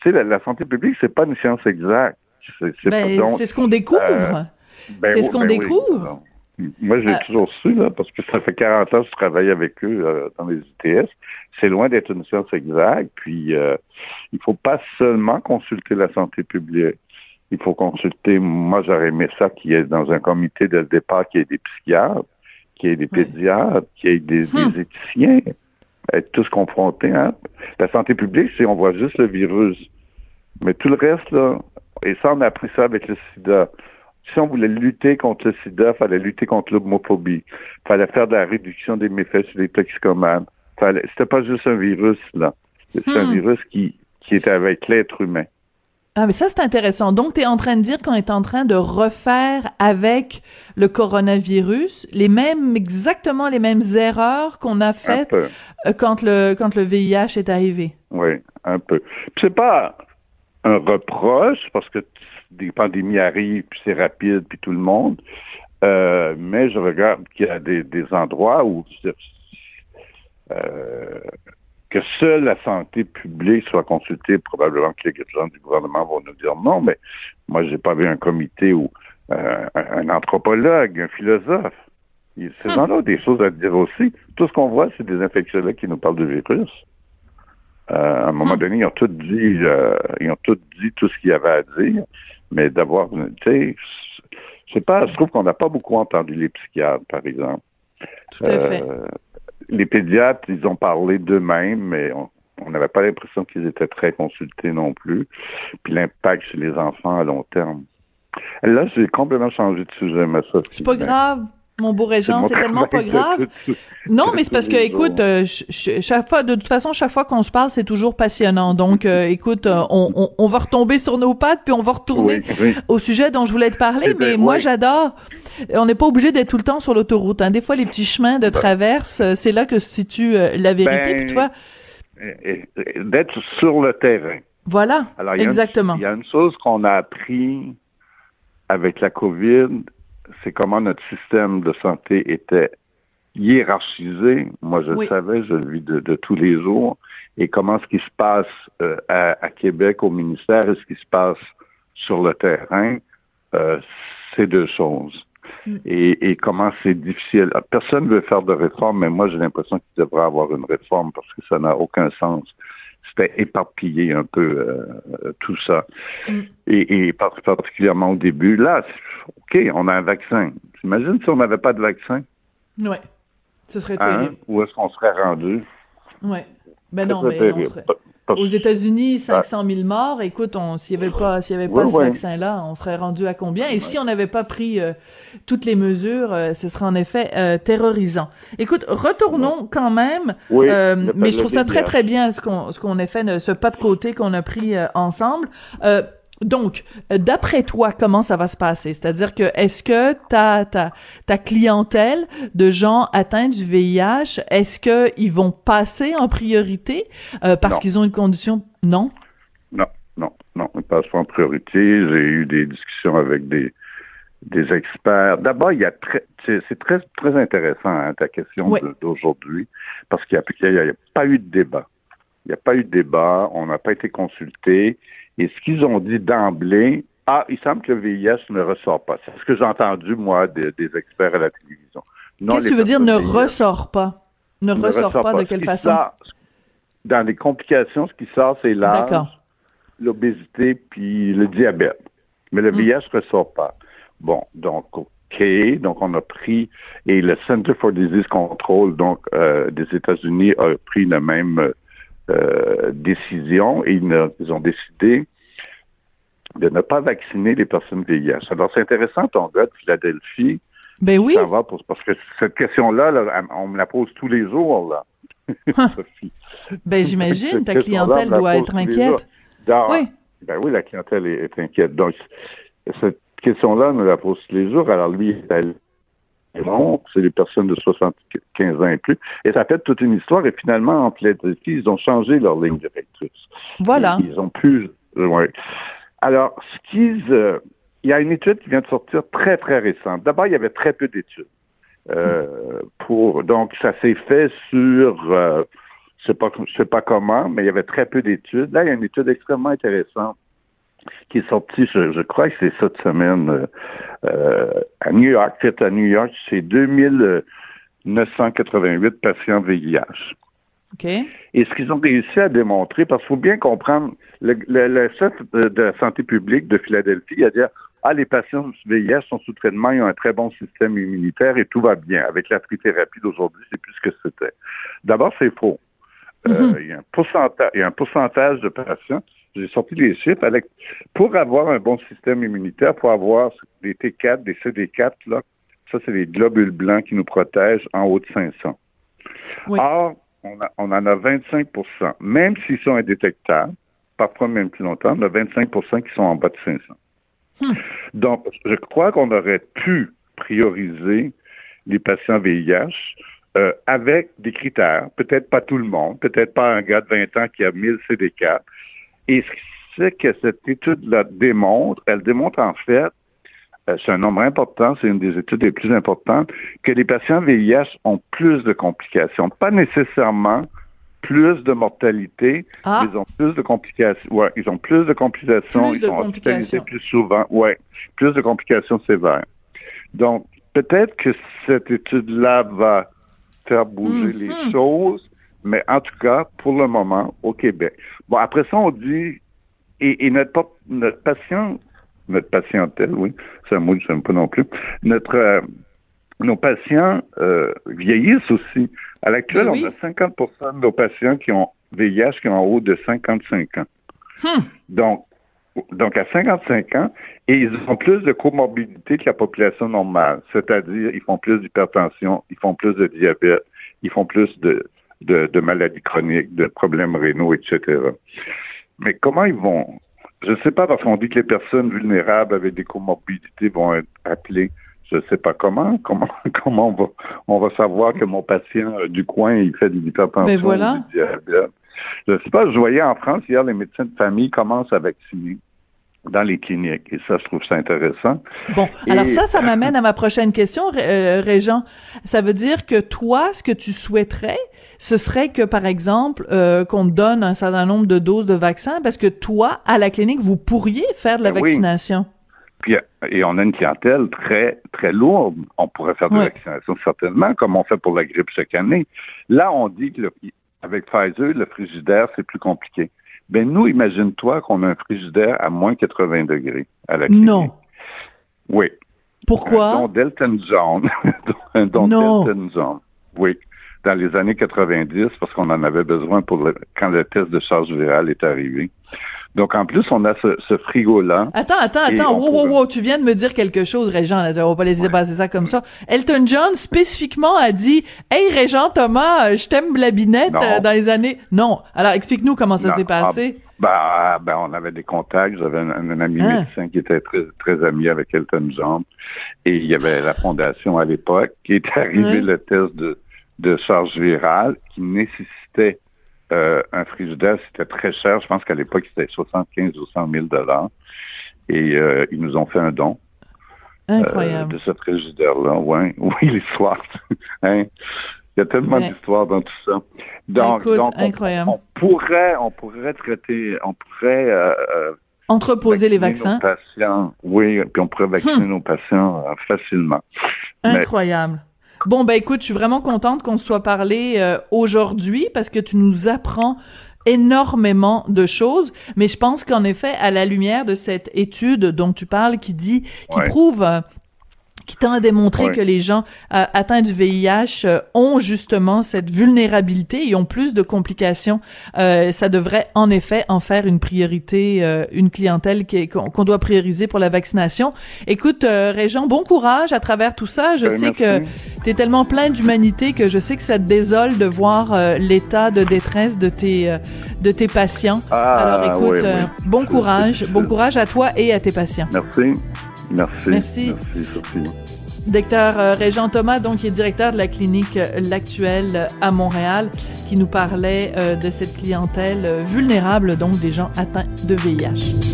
Tu sais, la, santé publique, c'est pas une science exacte. C'est ben, ce qu'on découvre. Euh, ben c'est ce qu'on ben découvre. Moi, j'ai euh. toujours su, là, parce que ça fait 40 ans que je travaille avec eux euh, dans les ITS. C'est loin d'être une science exacte. Puis, euh, il faut pas seulement consulter la santé publique. Il faut consulter, moi, j'aurais aimé ça qui est dans un comité de départ qui est des psychiatres qu'il y ait des pédiatres, qu'il y ait des, hmm. éthiciens, être tous confrontés. Hein? La santé publique, c'est on voit juste le virus. Mais tout le reste, là, et ça, on a appris ça avec le sida. Si on voulait lutter contre le sida, il fallait lutter contre l'homophobie. Il fallait faire de la réduction des méfaits sur les toxicomanes. C'était pas juste un virus, là. C'est un hmm. virus qui, qui était avec l'être humain. Ah, mais ça, c'est intéressant. Donc, tu es en train de dire qu'on est en train de refaire avec le coronavirus les mêmes, exactement les mêmes erreurs qu'on a faites euh, quand le, quand le VIH est arrivé. Oui, un peu. c'est pas un reproche parce que des pandémies arrivent, puis c'est rapide, puis tout le monde. Euh, mais je regarde qu'il y a des, des endroits où euh, que seule la santé publique soit consultée, probablement que les gens du gouvernement vont nous dire non, mais moi, j'ai pas vu un comité où euh, un anthropologue, un philosophe. Ces hum. gens-là ont des choses à dire aussi. Tout ce qu'on voit, c'est des infectiologues qui nous parlent du virus. Euh, à un moment hum. donné, ils ont tout dit, euh, ils ont tout dit tout ce qu'il y avait à dire, mais d'avoir, tu sais, je sais pas, je trouve qu'on n'a pas beaucoup entendu les psychiatres, par exemple. Tout à fait. Les pédiatres, ils ont parlé d'eux-mêmes, mais on n'avait pas l'impression qu'ils étaient très consultés non plus. Puis l'impact sur les enfants à long terme. Là, j'ai complètement changé de sujet, mais ça. C'est pas grave. Mon beau Régent, c'est tellement pas grave. Non, mais c'est parce que, écoute, euh, chaque fois, de toute façon, chaque fois qu'on se parle, c'est toujours passionnant. Donc, euh, écoute, euh, on, on, va retomber sur nos pattes, puis on va retourner au sujet dont je voulais te parler. Eh mais ben, moi, j'adore. On n'est pas obligé d'être tout le temps sur l'autoroute. Hein. Des fois, les petits chemins de traverse, c'est là que se situe la vérité. puis toi, d'être sur le terrain. Voilà, exactement. Il y a une chose qu'on a appris avec la COVID, c'est comment notre système de santé était hiérarchisé. Moi, je le savais, je le vis de, tous les jours. Et comment ce qui se passe euh, à, Québec, au ministère, et ce qui se passe sur le terrain, euh, c'est deux choses. Mm. Et, comment c'est difficile. Personne ne veut faire de réforme, mais moi, j'ai l'impression qu'il devrait avoir une réforme parce que ça n'a aucun sens c'était éparpillé un peu euh, tout ça. Mm. Et, particulièrement au début. Là, OK, on a un vaccin. T'imagines si on n'avait pas de vaccin? Oui. Ce serait hein? terrible. Où est-ce qu'on serait rendu? Oui. Ben non, mais on serait... Aux États-Unis, 500 000 morts. Écoute, s'il n'y avait pas, s'il y avait pas ce vaccin-là, on serait rendu à combien? Et si on n'avait pas pris euh, toutes les mesures, euh, ce serait en effet euh, terrorisant. Écoute, retournons quand même. mais je trouve ça très très bien ce qu'on ce qu'on a fait, ce pas de côté qu'on a pris ensemble. Donc, euh, d'après toi, comment ça va se passer? C'est-à-dire que est-ce que ta, ta, ta clientèle de gens atteints du VIH, est-ce qu'ils vont passer en priorité euh, parce qu'ils ont une condition? Non? Non, non, non, ils passent pas en priorité. J'ai eu des discussions avec des, des experts. D'abord, il y a très, c'est très, très intéressant hein, ta question d'aujourd'hui parce qu'il n'y a, a, pas eu de débat. Il n'y a pas eu de débat, on n'a pas été consulté. Et ce qu'ils ont dit d'emblée, ah, il semble que le VIH ne ressort pas. C'est ce que j'ai entendu, moi, des, experts à la télévision. Qu'est-ce que tu veux dire ne ressort pas? Ne, ressort, pas, de quelle façon? dans les complications, ce qui sort, c'est l'âge, l'obésité, puis le diabète. Mais le VIH ne ressort pas. Bon, donc, OK. Donc, on a pris, et le Center for Disease Control, donc, euh, des États-Unis, a pris la même euh, décision et ils, ont décidé de ne pas vacciner les personnes VIH. Alors, c'est intéressant ton gars de Philadelphie. Ben oui. parce que cette question-là, on me la pose tous les jours, là. Sophie. Ben, j'imagine, ta clientèle doit être inquiète. oui. Ben oui, la clientèle est, inquiète. Donc, cette question-là, on me la pose tous les jours. Alors, lui, elle c'est les personnes de 75 ans et plus. Et ça fait toute une histoire. Et finalement, en Philadelphie, ils ont changé leur ligne directrice. Voilà. Ils ont pu. Ouais. Alors, ce qu'ils. Euh, il y a une étude qui vient de sortir très, très récente. D'abord, il y avait très peu d'études. Euh, pour donc, ça s'est fait sur. Euh, je sais pas, je sais pas comment, mais il y avait très peu d'études. Là, il y a une étude extrêmement intéressante qui est sorti, je, crois que c'est cette semaine, euh, euh, à New York. Fait à New York, c'est 2988 patients VIH. OK. Et ce qu'ils ont réussi à démontrer, parce qu'il faut bien comprendre, le, le, chef de la santé publique de Philadelphie a dit ah, les patients VIH sont sous traitement, ils ont un très bon système immunitaire et tout va bien. Avec la trithérapie d'aujourd'hui, c'est plus ce que c'était. D'abord, c'est faux. Euh, mm-hmm. il, y a un pourcentage, il y a un pourcentage de patients j'ai sorti les chiffres. Avec, pour avoir un bon système immunitaire, pour avoir des T4, des CD4, là, ça, c'est les globules blancs qui nous protègent en haut de 500. Or, on, on, en a 25% Même s'ils sont indétectables, parfois même plus longtemps, on a 25% qui sont en bas de 500. Hmm. Donc, je crois qu'on aurait pu prioriser les patients VIH euh, avec des critères. Peut-être pas tout le monde, peut-être pas un gars de 20 ans qui a 1000 CD4, et ce que cette étude-là démontre, elle démontre en fait, euh, c'est un nombre important, c'est une des études les plus importantes, que les patients VIH ont plus de complications. Pas nécessairement plus de mortalité, Ah. ils ont plus de complications. Ouais, ils ont plus de complications, Plus ils de sont hospitalisés plus souvent. Ouais, plus de complications sévères. Donc, peut-être que cette étude-là va faire bouger Mhm. les choses, mais en tout cas, pour le moment, au Québec. Bon, après ça, on dit, et, et notre, notre patient, notre patientèle, oui, c'est un mot que je n'aime pas non plus, notre, euh, nos patients euh, vieillissent aussi. À l'actuel, oui. on a 50% de nos patients qui ont VIH qui ont en haut de 55 ans. Hmm. Donc, donc, à 55 ans, et ils ont plus de comorbidité que la population normale. C'est-à-dire, ils font plus d'hypertension, ils font plus de diabète, ils font plus de, de, de maladies chroniques, de problèmes rénaux, etc. Mais comment ils vont? Je ne sais pas, parce qu'on dit que les personnes vulnérables avec des comorbidités vont être appelées. Je ne sais pas comment. Comment, comment on, va, on va savoir que mon patient euh, du coin, il fait de l'hypertension Ben voilà. du diabète. Je ne sais pas, je voyais en France hier, les médecins de famille commencent à vacciner dans les cliniques. Et ça, je trouve ça intéressant. Bon, Et- alors ça, ça m'amène à ma prochaine question, euh, Régent. Ça veut dire que toi, ce que tu souhaiterais, ce serait que, par exemple, euh, qu'on te donne un certain nombre de doses de vaccins, parce que toi, à la clinique, vous pourriez faire de la Ben oui. vaccination. Puis, euh, et on a une clientèle très, très lourde. On pourrait faire de la vaccination certainement, comme on fait pour la grippe chaque année. Là, on dit que le- avec Pfizer, le frigidaire, c'est plus compliqué. Ben nous, imagine-toi qu'on a un frigidaire à moins 80 degrés à la clinique. Non. Oui. Pourquoi? Dont Delton John. dont Non. Delton John. Oui. Dans les années 90, parce qu'on en avait besoin pour le, quand le test de charge virale est arrivé. Donc, en plus, on a ce, ce frigo-là. Attends, attends, attends. Wow, wow, wow. Tu viens de me dire quelque chose, Régent. On va pas laisser passer ça comme ça. Elton John, spécifiquement, a dit Hey, Régent Thomas, je t'aime blabinette euh, dans les années. Non. Alors, explique-nous comment ça s'est passé. Ben, ben, on avait des contacts. J'avais un, un ami Hein? médecin qui était très, très ami avec Elton John. Et il y avait la fondation à l'époque qui est arrivé le test de, de charge virale qui nécessitait euh, un frigidaire. C'était très cher. Je pense qu'à l'époque, c'était 75 ou 100 000 dollars. Et euh, ils nous ont fait un don euh, Incroyable. de ce frigidaire-là. Ouais. Oui, l'histoire. hein? Il y a tellement Ouais. d'histoires dans tout ça. Donc, Écoute, donc on- incroyable. on pourrait, on pourrait traiter, on pourrait Entreposer les vaccins. nos patients, oui, puis on pourrait vacciner Hmm. nos patients facilement. Mais- Incroyable. Bon, ben écoute, je suis vraiment contente qu'on se soit parlé euh, aujourd'hui parce que tu nous apprends énormément de choses, mais je pense qu'en effet, à la lumière de cette étude dont tu parles, qui dit, qui Ouais. prouve euh, qui tend à démontrer Ouais. que les gens euh, atteints du VIH euh, ont justement cette vulnérabilité et ont plus de complications. Euh, ça devrait en effet en faire une priorité, euh, une clientèle qu'on qu'on doit prioriser pour la vaccination. Écoute, euh, Régent, bon courage à travers tout ça. Je Ben, sais que tu es tellement plein d'humanité que je sais que ça te désole de voir euh, l'état de détresse de tes, euh, de tes patients. Ah, Alors écoute, oui, oui. bon courage, bon courage à toi et à tes patients. Merci. Merci. Merci. Merci, Sophie. Docteur euh, Régent Thomas, donc, qui est directeur de la clinique euh, L'Actuelle à Montréal, qui nous parlait euh, de cette clientèle vulnérable, donc des gens atteints de VIH.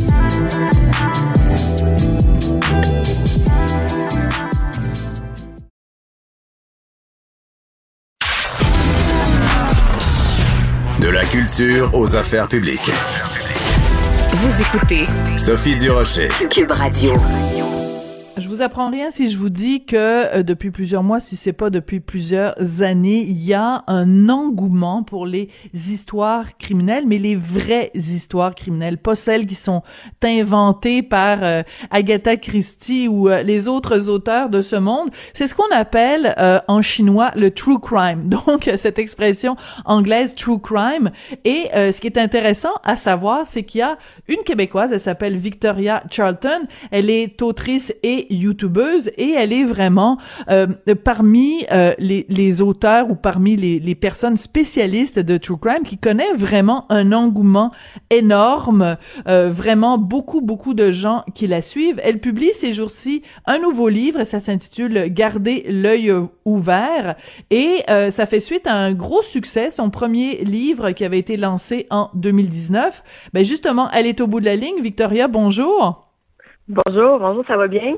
De la culture aux affaires publiques. Vous écoutez Sophie Durocher. Cube Radio. Je vous apprends rien si je vous dis que euh, depuis plusieurs mois, si c'est pas depuis plusieurs années, il y a un engouement pour les histoires criminelles, mais les vraies histoires criminelles, pas celles qui sont inventées par euh, Agatha Christie ou euh, les autres auteurs de ce monde. C'est ce qu'on appelle euh, en chinois le true crime. Donc cette expression anglaise true crime. Et euh, ce qui est intéressant à savoir, c'est qu'il y a une québécoise, elle s'appelle Victoria Charlton. Elle est autrice et youtubeuse et elle est vraiment euh, parmi euh, les, les auteurs ou parmi les, les personnes spécialistes de true crime qui connaît vraiment un engouement énorme, euh, vraiment beaucoup beaucoup de gens qui la suivent. Elle publie ces jours-ci un nouveau livre, ça s'intitule Garder l'œil ouvert et euh, ça fait suite à un gros succès, son premier livre qui avait été lancé en 2019. Ben justement, elle est au bout de la ligne. Victoria, bonjour. Bonjour, bonjour, ça va bien?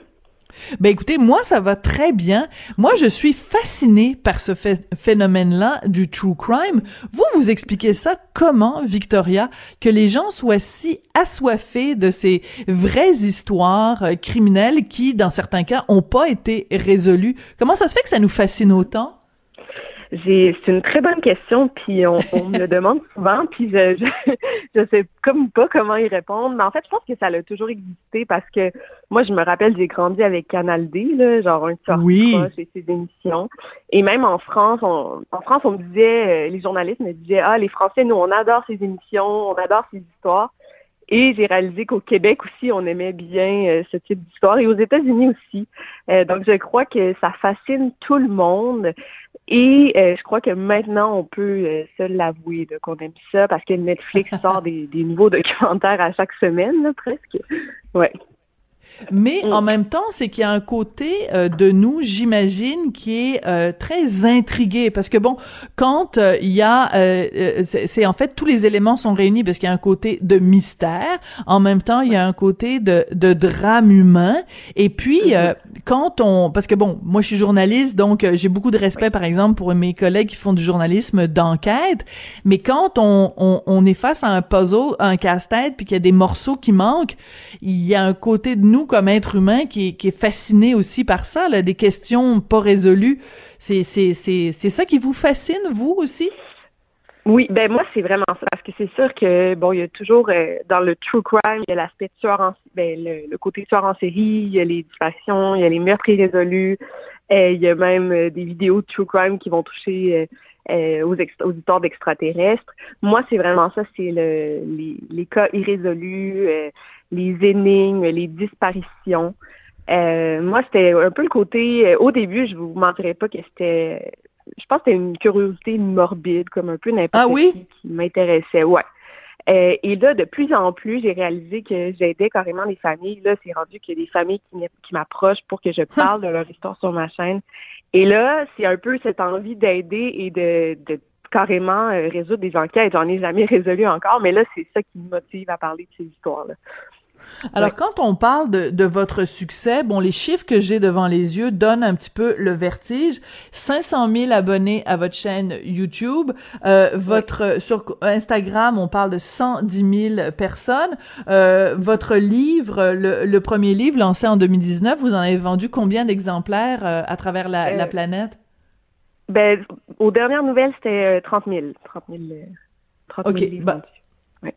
Ben écoutez, moi ça va très bien. Moi je suis fascinée par ce phénomène-là du true crime. Vous vous expliquez ça comment, Victoria, que les gens soient si assoiffés de ces vraies histoires euh, criminelles qui, dans certains cas, ont pas été résolues? Comment ça se fait que ça nous fascine autant? C'est une très bonne question, puis on, me le demande souvent, puis je, je, je sais comme pas comment y répondre. Mais en fait, je pense que ça a toujours existé parce que moi, je me rappelle, j'ai grandi avec Canal D, là, genre un soir oui. et ses émissions. Et même en France, on, en France, on me disait, euh, les journalistes me disaient, ah, les Français, nous, on adore ces émissions, on adore ces histoires. Et j'ai réalisé qu'au Québec aussi, on aimait bien euh, ce type d'histoire et aux États-Unis aussi. Euh, donc, je crois que ça fascine tout le monde. Et euh, je crois que maintenant, on peut se l'avouer qu'on aime ça parce que Netflix sort des, des nouveaux documentaires à chaque semaine, là, presque. Ouais. Mais mm. en même temps, c'est qu'il y a un côté euh, de nous, j'imagine, qui est euh, très intrigué parce que bon, quand euh, il y a, c'est en fait tous les éléments sont réunis parce qu'il y a un côté de mystère, en même temps il y a un côté de, de drame humain, et puis mm-hmm. Quand on, parce que bon, moi je suis journaliste, donc j'ai beaucoup de respect par exemple pour mes collègues qui font du journalisme d'enquête, mais quand on, on, on est face à un puzzle, un casse-tête, puis qu'il y a des morceaux qui manquent, il y a un côté de nous comme être humain qui est, fasciné aussi par ça, là, des questions pas résolues. C'est, c'est, c'est, c'est ça qui vous fascine, vous aussi? Oui, ben moi c'est vraiment ça parce que c'est sûr que bon il y a toujours euh, dans le true crime il y a l'aspect tueur en ben, le, côté tueur en série, il y a les disparitions, il y a les meurtres irrésolus, euh, il y a même euh, des vidéos de true crime qui vont toucher aux, aux histoires d'extraterrestres. Moi c'est vraiment ça, c'est le, les, les cas irrésolus, les énigmes, les disparitions. Euh, moi, c'était un peu le côté. Euh, au début, je vous mentirais pas que c'était. Je pense que c'était une curiosité morbide, comme un peu n'importe ah, oui? qui, m'intéressait. Ouais. Euh, et là, de plus en plus, j'ai réalisé que j'aidais carrément les familles. Là, c'est rendu qu'il y a des familles qui m'approchent pour que je parle de leur histoire sur ma chaîne. Et là, c'est un peu cette envie d'aider et de, de carrément résoudre des enquêtes. J'en ai jamais résolu encore, mais là, c'est ça qui me motive à parler de ces histoires-là. Alors, quand on parle de, de, votre succès, bon, les chiffres que j'ai devant les yeux donnent un petit peu le vertige. 500 000 abonnés à votre chaîne YouTube. Euh, votre Sur Instagram, on parle de 110 000 personnes. Euh, votre livre, le, le, premier livre lancé en 2019, vous en avez vendu combien d'exemplaires euh, à travers la, la, euh, planète? Ben, aux dernières nouvelles, c'était 30 000. 30 000, 30 000 livres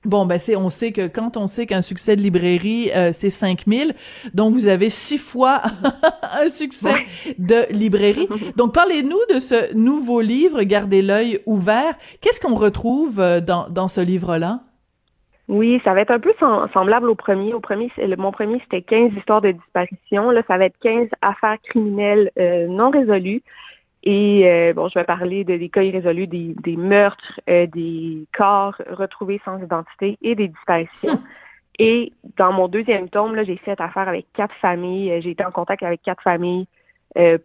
Bon, ben c'est, on sait que quand on sait qu'un succès de librairie, euh, c'est 5000, donc vous avez six fois un succès de librairie. Donc parlez-nous de ce nouveau livre, Gardez l'œil ouvert. Qu'est-ce qu'on retrouve euh, dans, dans ce livre-là? Oui, ça va être un peu semblable au premier. Au premier, mon premier, c'était 15 histoires de disparition. Là, ça va être 15 affaires criminelles euh, non résolues. Et euh, bon, je vais parler de, des cas irrésolus, des, des meurtres, euh, des corps retrouvés sans identité et des disparitions. Et dans mon deuxième tome, là, j'ai fait affaire avec quatre familles. Euh, j'ai été en contact avec quatre familles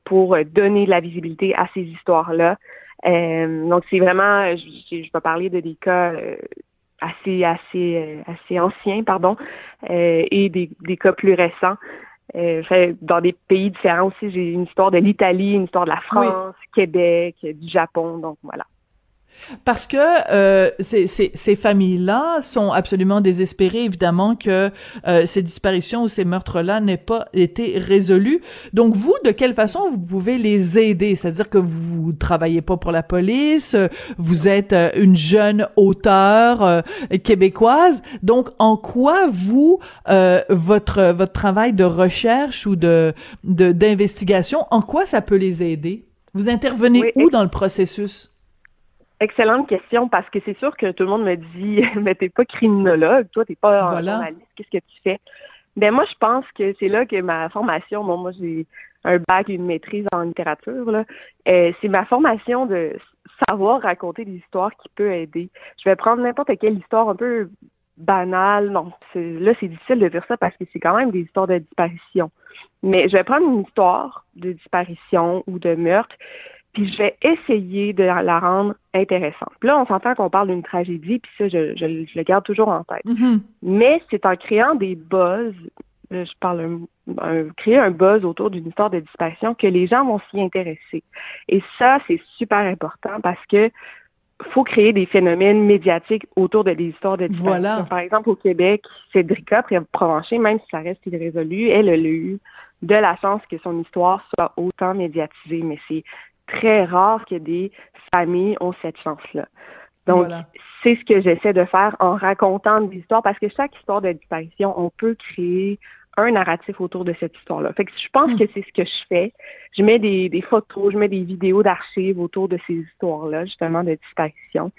pour donner de la visibilité à ces histoires-là. donc, c'est vraiment, je, je, vais parler de des cas assez, assez, assez anciens, pardon, et des, des cas plus récents. Euh, dans des pays différents aussi. J'ai une histoire de l'Italie, une histoire de la France, Québec, du Japon. Donc voilà. Parce que euh, ces, ces, ces familles-là sont absolument désespérées, évidemment, que euh, ces disparitions ou ces meurtres-là n'aient pas été résolus. Donc, vous, de quelle façon vous pouvez les aider? C'est-à-dire que vous travaillez pas pour la police, vous êtes euh, une jeune auteure euh, québécoise. Donc, en quoi, vous, euh, votre, votre travail de recherche ou de d'investigation, en quoi ça peut les aider? Vous intervenez où dans le processus? Excellente question parce que c'est sûr que tout le monde me dit mais t'es pas criminologue, toi t'es pas un journaliste, qu'est-ce que tu fais? Ben moi je pense que c'est là que ma formation, bon moi j'ai un bac et une maîtrise en littérature là, euh, c'est ma formation de savoir raconter des histoires qui peut aider. Je vais prendre n'importe quelle histoire un peu banale, non, là c'est difficile de dire ça parce que c'est quand même des histoires de disparition. Mais je vais prendre une histoire de disparition ou de meurtre puis je vais essayer de la rendre intéressante. Puis là, on s'entend qu'on parle d'une tragédie, puis ça, je, je, le garde toujours en tête. Mm-hmm. Mais c'est en créant des buzz je parle créer un buzz autour d'une histoire de disparition, que les gens vont s'y intéresser. Et ça, c'est super important parce que faut créer des phénomènes médiatiques autour de des histoires de disparition. Voilà. Par exemple, au Québec, Cédrica Provencher, même si ça reste irrésolu, elle a eu de la chance que son histoire soit autant médiatisée, mais c'est très rare que des familles ont cette chance-là. Donc, c'est ce que j'essaie de faire en racontant des histoires, parce que chaque histoire de disparition, on peut créer un narratif autour de cette histoire-là. Fait que je pense hmm. que c'est ce que je fais. Je mets des, des photos, je mets des vidéos d'archives autour de ces histoires-là, justement, de disparition.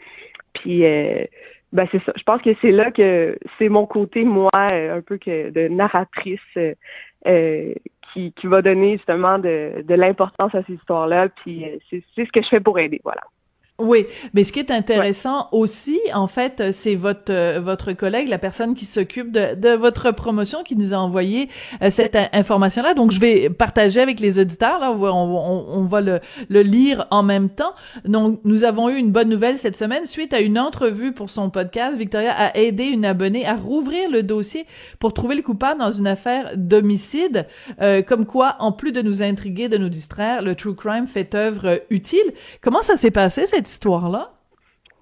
Puis, euh, ben c'est ça. Je pense que c'est là que c'est mon côté, moi, euh, un peu que de narratrice euh, qui, qui va donner justement de, de l'importance à ces histoires-là. Puis, c'est ce que je fais pour aider, voilà. Oui, mais ce qui est intéressant aussi, en fait, c'est votre euh, votre collègue, la personne qui s'occupe de, de votre promotion, qui nous a envoyé euh, cette information-là. Donc, je vais partager avec les auditeurs. Là, on, on, on va le, le, lire en même temps. Donc, nous avons eu une bonne nouvelle cette semaine suite à une entrevue pour son podcast. Victoria a aidé une abonnée à rouvrir le dossier pour trouver le coupable dans une affaire d'homicide. Euh, comme quoi, en plus de nous intriguer, de nous distraire, le true crime fait œuvre utile. Comment ça s'est passé cette histoire-là?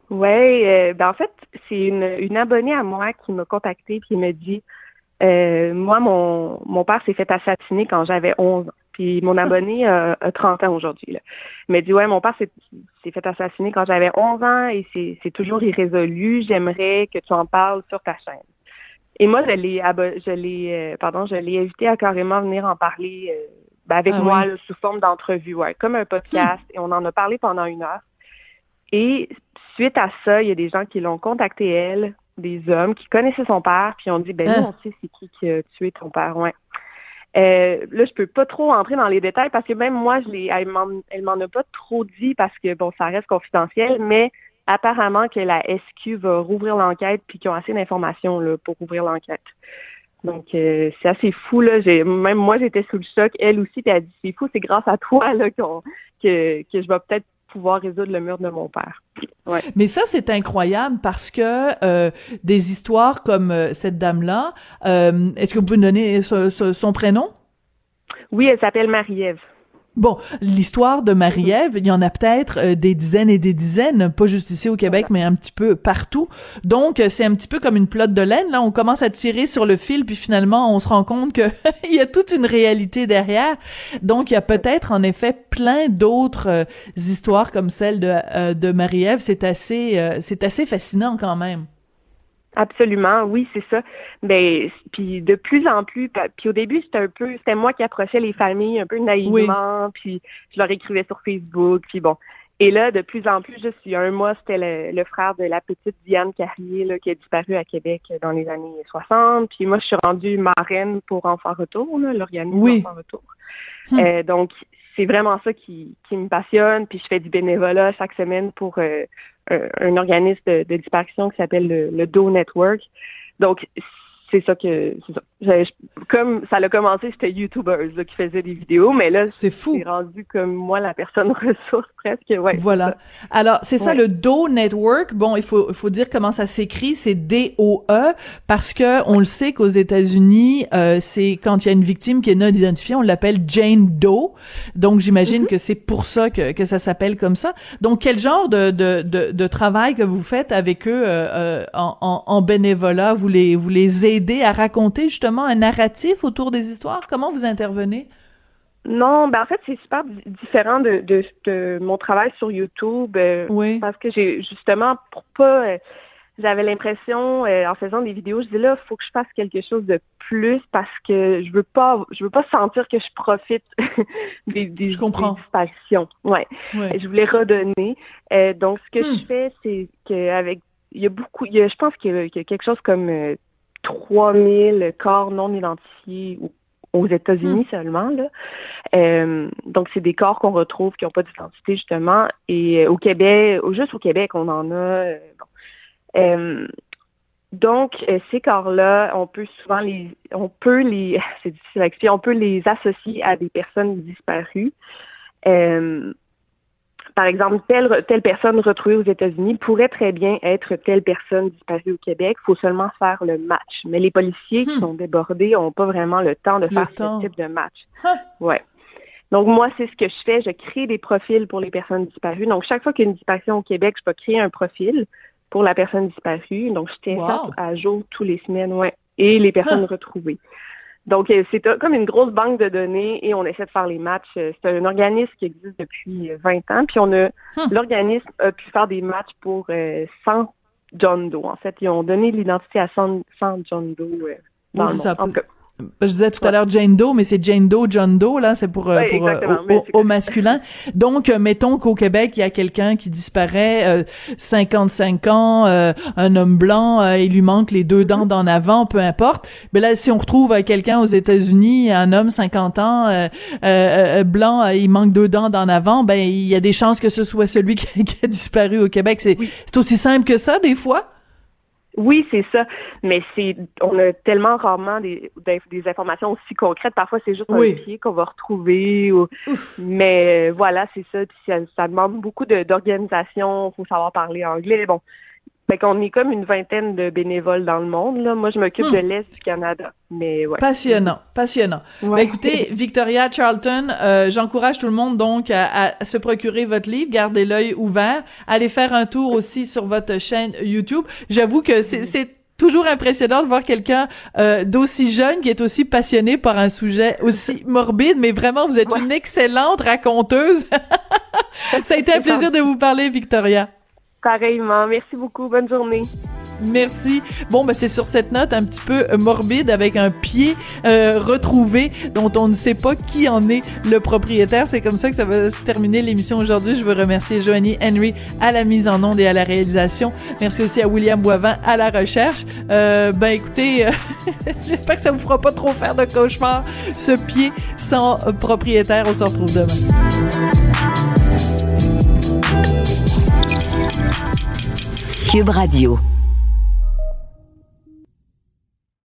Oui, euh, ben en fait, c'est une, une, abonnée à moi qui m'a contacté puis me dit euh, Moi, mon, mon père s'est fait assassiner quand j'avais 11 ans. Puis mon abonné a, 30 ans aujourd'hui. Il m'a dit Ouais, mon père s'est fait assassiner quand j'avais 11 ans et c'est toujours irrésolu. J'aimerais que tu en parles sur ta chaîne. Et moi, je l'ai je l'ai euh, pardon, je l'ai invité à carrément venir en parler ben, avec ah moi sous forme d'entrevue, ouais, comme un podcast. Et on en a parlé pendant une heure. Et suite à ça, il y a des gens qui l'ont contacté elle, des hommes qui connaissaient son père, puis ont dit ben nous ah. on sait c'est qui qui a tué ton père, ouais. Euh, là, je peux pas trop entrer dans les détails parce que même moi, je l'ai, elle m'en, a pas trop dit parce que bon, ça reste confidentiel, mais apparemment que la SQ va rouvrir l'enquête puis qu'ils ont assez d'informations là, pour ouvrir l'enquête. Donc euh, c'est assez fou là. J'ai, même moi j'étais sous le choc. Elle aussi, puis elle a dit c'est fou, c'est grâce à toi là qu'on, que que je vais peut-être pouvoir résoudre le mur de mon père. Ouais. Mais ça, c'est incroyable parce que euh, des histoires comme euh, cette dame-là, euh, est-ce que vous pouvez donner son prénom? Oui, elle s'appelle Marie-Ève. Bon, l'histoire de Marie-Ève, il y en a peut-être euh, des dizaines et des dizaines, pas juste ici au Québec, mais un petit peu partout. Donc, c'est un petit peu comme une plotte de laine. Là, on commence à tirer sur le fil, puis finalement, on se rend compte que il y a toute une réalité derrière. Donc, il y a peut-être en effet plein d'autres euh, histoires comme celle de, euh, de Marie-Ève. C'est assez, c'est assez fascinant quand même. Absolument, oui, c'est ça. Ben, puis de plus en plus, puis au début, c'était un peu, c'était moi qui approchais les familles un peu naïvement, puis je leur écrivais sur Facebook, puis bon. Et là, de plus en plus, juste il y a un mois, c'était le, frère de la petite Diane Carrier là, qui a disparu à Québec dans les années 60. Puis moi, je suis rendue marraine pour Enfants Retour, l'organisme oui. Enfants Retour. Hum. Euh, donc, c'est vraiment ça qui, qui me passionne. Puis je fais du bénévolat chaque semaine pour euh, un, organisme de, de, qui s'appelle le, le Do Network. Donc, c'est ça que comme ça a commencé, c'était YouTubers qui faisaient des vidéos, mais là c'est fou. C'est rendu comme moi la personne ressource presque. Ouais. Voilà. Alors c'est ça le Do Network. Bon, il faut il faut dire comment ça s'écrit. C'est D O E parce que on le sait qu'aux États-Unis, euh, c'est quand il y a une victime qui est non identifiée, on l'appelle Jane Doe. Donc j'imagine mm-hmm. que c'est pour ça que que ça s'appelle comme ça. Donc quel genre de de de, de travail que vous faites avec eux euh, euh en, en, en bénévolat? Vous les vous les aidez à raconter justement un narratif autour des histoires? Comment vous intervenez? Non, ben en fait, c'est super différent de, de, mon travail sur YouTube. Euh, oui. Parce que j'ai justement, pour pas. Euh, j'avais l'impression, euh, en faisant des vidéos, je dis là, il faut que je fasse quelque chose de plus parce que je veux pas je veux pas sentir que je profite des, des, je comprends. Ouais. Je voulais redonner. donc, ce que hmm. je fais, c'est qu'avec il y a beaucoup, il y a, je pense qu'il y, a quelque chose comme 3000 corps non identifiés aux États-Unis hmm. seulement. Là. Euh, donc, c'est des corps qu'on retrouve qui n'ont pas d'identité, justement. Et euh, au Québec, juste au Québec, on en a. Euh, donc, ces corps-là, on peut souvent les, on peut les, c'est difficile à expliquer, on peut les associer à des personnes disparues. Par exemple, telle, telle personne retrouvée aux États-Unis pourrait très bien être telle personne disparue au Québec. Il faut seulement faire le match. Mais les policiers qui hmm. sont débordés n'ont pas vraiment le temps de faire ce type de match. Ouais. Donc, moi, c'est ce que je fais. Je crée des profils pour les personnes disparues. Donc, chaque fois qu'il y a une disparition au Québec, je peux créer un profil pour la personne disparue. Donc, je tiens ça à jour tous les semaines, ouais. Et les personnes retrouvées. Donc, euh, c'est comme une grosse banque de données et on essaie de faire les matchs. Euh, c'est un organisme qui existe depuis 20 ans. Puis on a hum. l'organisme a pu faire des matchs pour 100 euh, John Doe. En fait, ils ont donné l'identité à 100, John Doe dans le monde. Je disais tout à l'heure Jane Doe, mais c'est Jane Doe, John Doe, là, c'est pour, euh, pour euh, au, masculin. Donc, euh, mettons qu'au Québec, il y a quelqu'un qui disparaît, 55 ans, un homme blanc, il lui manque les deux dents d'en avant, peu importe. Mais là, si on retrouve quelqu'un aux États-Unis, un homme 50 ans, blanc, il manque deux dents d'en avant, ben il y a des chances que ce soit celui qui, qui a disparu au Québec. C'est c'est aussi simple que ça, des fois. Oui, c'est ça. Mais c'est, on a tellement rarement des, des, informations aussi concrètes. Parfois, c'est juste un pied qu'on va retrouver. mais euh, voilà, c'est ça. Puis ça, demande beaucoup d'organisation. Il faut savoir parler anglais. Bon, fait qu'on est comme une vingtaine de bénévoles dans le monde. Là. Moi, je m'occupe de hmm. l'Est du Canada. Mais ouais. Passionnant, passionnant. Ben, écoutez, Victoria Charlton, euh, j'encourage tout le monde donc à, se procurer votre livre, gardez l'œil ouvert, allez faire un tour aussi sur votre chaîne YouTube. J'avoue que c'est toujours impressionnant de voir quelqu'un euh, d'aussi jeune qui est aussi passionné par un sujet aussi morbide, mais vraiment, vous êtes une excellente raconteuse. Ça a été un plaisir de vous parler, Victoria. Pareillement. Merci beaucoup. Bonne journée. Merci. Bon, ben c'est sur cette note un petit peu morbide avec un pied euh, retrouvé dont on ne sait pas qui en est le propriétaire. C'est comme ça que ça va se terminer l'émission aujourd'hui. Je veux remercier Joanie Henry à la mise en onde et à la réalisation. Merci aussi à William Boivin à la recherche. Euh, ben écoutez, euh, j'espère que ça vous fera pas trop faire de cauchemar ce pied sans propriétaire. On se retrouve demain. Cube Radio.